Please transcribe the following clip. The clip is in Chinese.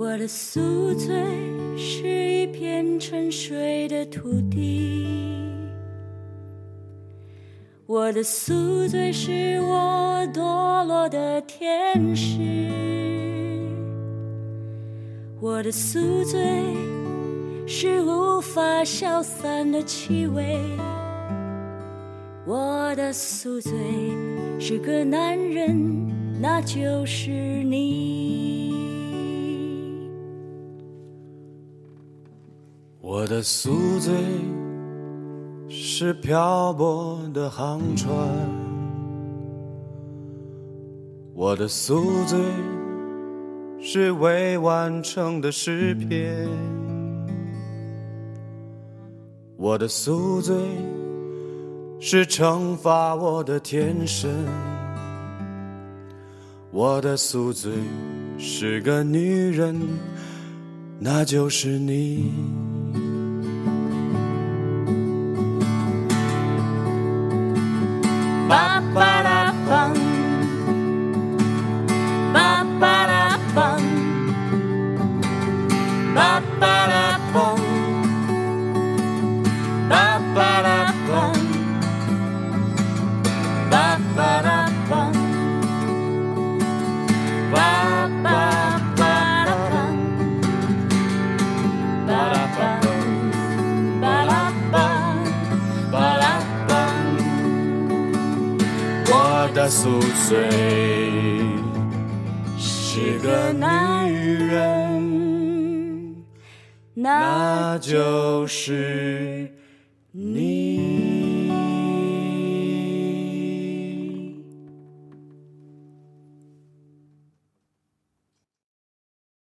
我的宿醉是一片沉睡的土地，我的宿醉是我堕落的天使，我的宿醉是无法消散的气味，我的宿醉是个男人，那就是你。我的宿醉是漂泊的航船，我的宿醉是未完成的诗篇，我的宿醉是惩罚我的天神，我的宿醉是个女人，那就是你。Bye bye. 的宿醉。是个女人，那就是你。